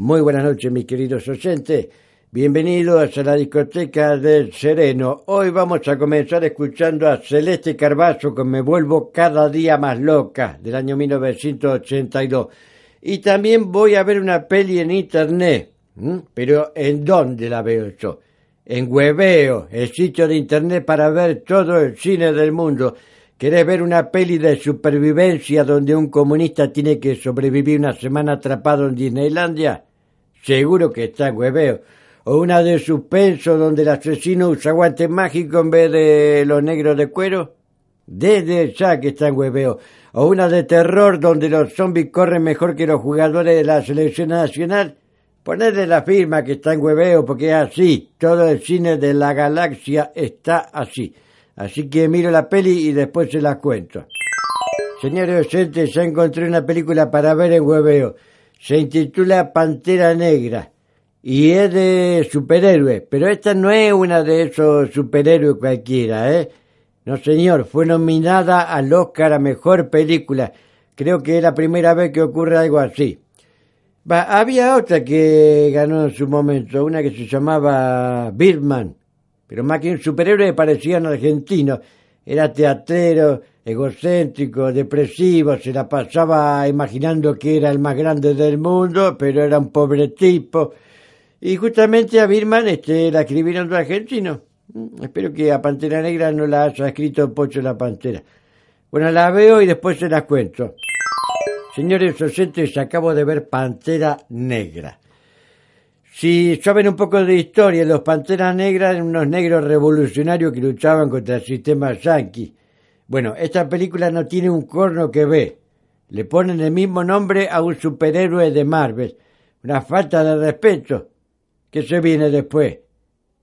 Muy buenas noches, mis queridos oyentes. Bienvenidos a la discoteca del Sereno. Hoy vamos a comenzar escuchando a Celeste Carbazo con Me vuelvo cada día más loca del año 1982. Y también voy a ver una peli en internet. Pero ¿en dónde la veo yo? En Hueveo, el sitio de internet para ver todo el cine del mundo. ¿Querés ver una peli de supervivencia donde un comunista tiene que sobrevivir una semana atrapado en Disneylandia? Seguro que está en Hueveo o una de suspenso donde el asesino usa guantes mágicos en vez de los negros de cuero. Desde ya que está en hueveo. O una de terror donde los zombies corren mejor que los jugadores de la selección nacional. Ponerle la firma que está en hueveo porque es así. Todo el cine de la galaxia está así. Así que miro la peli y después se la cuento. Señores oyentes, ya encontré una película para ver en hueveo. Se intitula Pantera Negra y es de superhéroes, pero esta no es una de esos superhéroes cualquiera, ¿eh? No, señor, fue nominada al Oscar a Mejor Película. Creo que es la primera vez que ocurre algo así. había otra que ganó en su momento, una que se llamaba Birdman, pero más que un superhéroe parecía un argentino. Era teatrero, egocéntrico, depresivo, se la pasaba imaginando que era el más grande del mundo, pero era un pobre tipo y justamente a Birman este, la escribieron dos argentinos. Mm, espero que a Pantera Negra no la haya escrito Pocho la Pantera. Bueno, la veo y después se las cuento. Señores oyentes, acabo de ver Pantera Negra. Si saben un poco de historia, los Panteras Negras eran unos negros revolucionarios que luchaban contra el sistema yankee. Bueno, esta película no tiene un corno que ve. Le ponen el mismo nombre a un superhéroe de Marvel. Una falta de respeto. ¿Qué se viene después?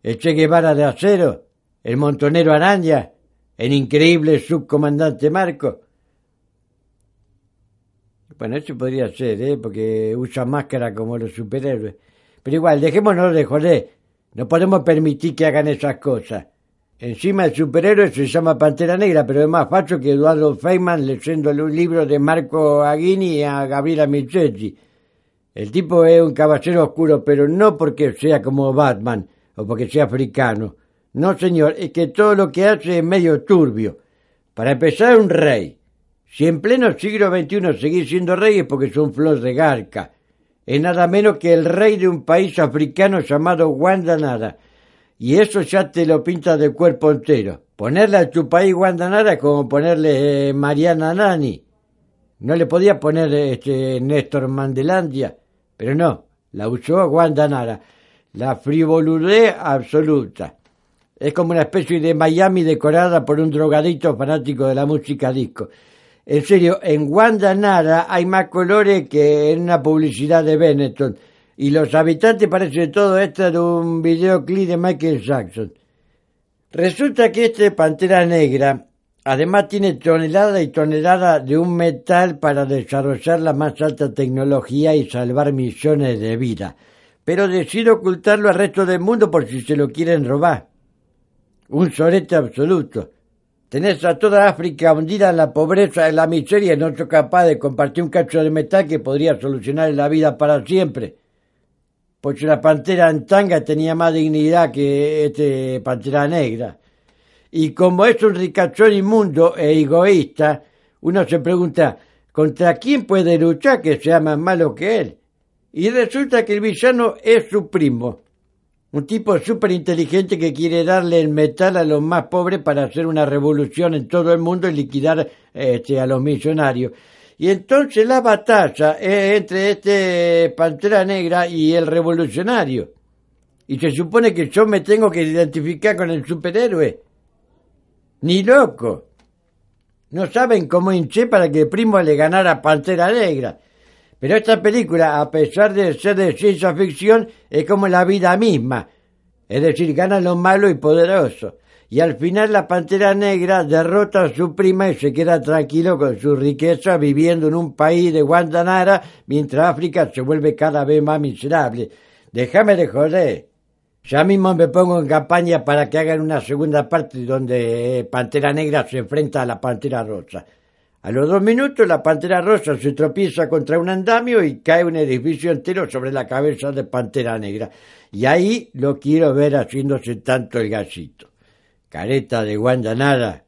¿El Che Guevara de acero? ¿El montonero Araña? ¿El increíble subcomandante Marco? Bueno, eso podría ser, ¿eh? Porque usa máscara como los superhéroes. Pero igual, dejémonos de joder. No podemos permitir que hagan esas cosas. Encima el superhéroe se llama Pantera Negra, pero es más fácil que Eduardo Feynman leyéndole un libro de Marco Aguini a Gabriela Michetti. El tipo es un caballero oscuro, pero no porque sea como Batman o porque sea africano. No, señor, es que todo lo que hace es medio turbio. Para empezar, un rey. Si en pleno siglo XXI seguís siendo rey es porque son flor de garca. Es nada menos que el rey de un país africano llamado Guandanara. Y eso ya te lo pinta de cuerpo entero. Ponerle a tu país Guandanara es como ponerle eh, Mariana Nani. No le podía poner este Néstor Mandelandia. Pero no, la usó Guandanara. La frivoludez absoluta. Es como una especie de Miami decorada por un drogadito fanático de la música disco. En serio, en Guandanara hay más colores que en una publicidad de Benetton. Y los habitantes parecen todo esto de un videoclip de Michael Jackson. Resulta que este Pantera Negra Además tiene tonelada y tonelada de un metal para desarrollar la más alta tecnología y salvar millones de vidas. Pero decide ocultarlo al resto del mundo por si se lo quieren robar. Un sorete absoluto. Tenés a toda África hundida en la pobreza, en la miseria y no capaz de compartir un cacho de metal que podría solucionar la vida para siempre. Porque la pantera en tanga tenía más dignidad que este pantera negra. Y como es un ricachón inmundo e egoísta, uno se pregunta, ¿contra quién puede luchar que sea más malo que él? Y resulta que el villano es su primo, un tipo súper inteligente que quiere darle el metal a los más pobres para hacer una revolución en todo el mundo y liquidar este, a los millonarios. Y entonces la batalla es entre este Pantera Negra y el revolucionario. Y se supone que yo me tengo que identificar con el superhéroe. Ni loco. No saben cómo hinché para que Primo le ganara Pantera Negra. Pero esta película, a pesar de ser de ciencia ficción, es como la vida misma. Es decir, gana lo malo y poderoso. Y al final la Pantera Negra derrota a su prima y se queda tranquilo con su riqueza viviendo en un país de Guantanara mientras África se vuelve cada vez más miserable. Déjame de joder. Ya mismo me pongo en campaña para que hagan una segunda parte donde Pantera Negra se enfrenta a la Pantera Rosa. A los dos minutos la Pantera Rosa se tropieza contra un andamio y cae un edificio entero sobre la cabeza de Pantera Negra. Y ahí lo quiero ver haciéndose tanto el gasito. Careta de Guandanara,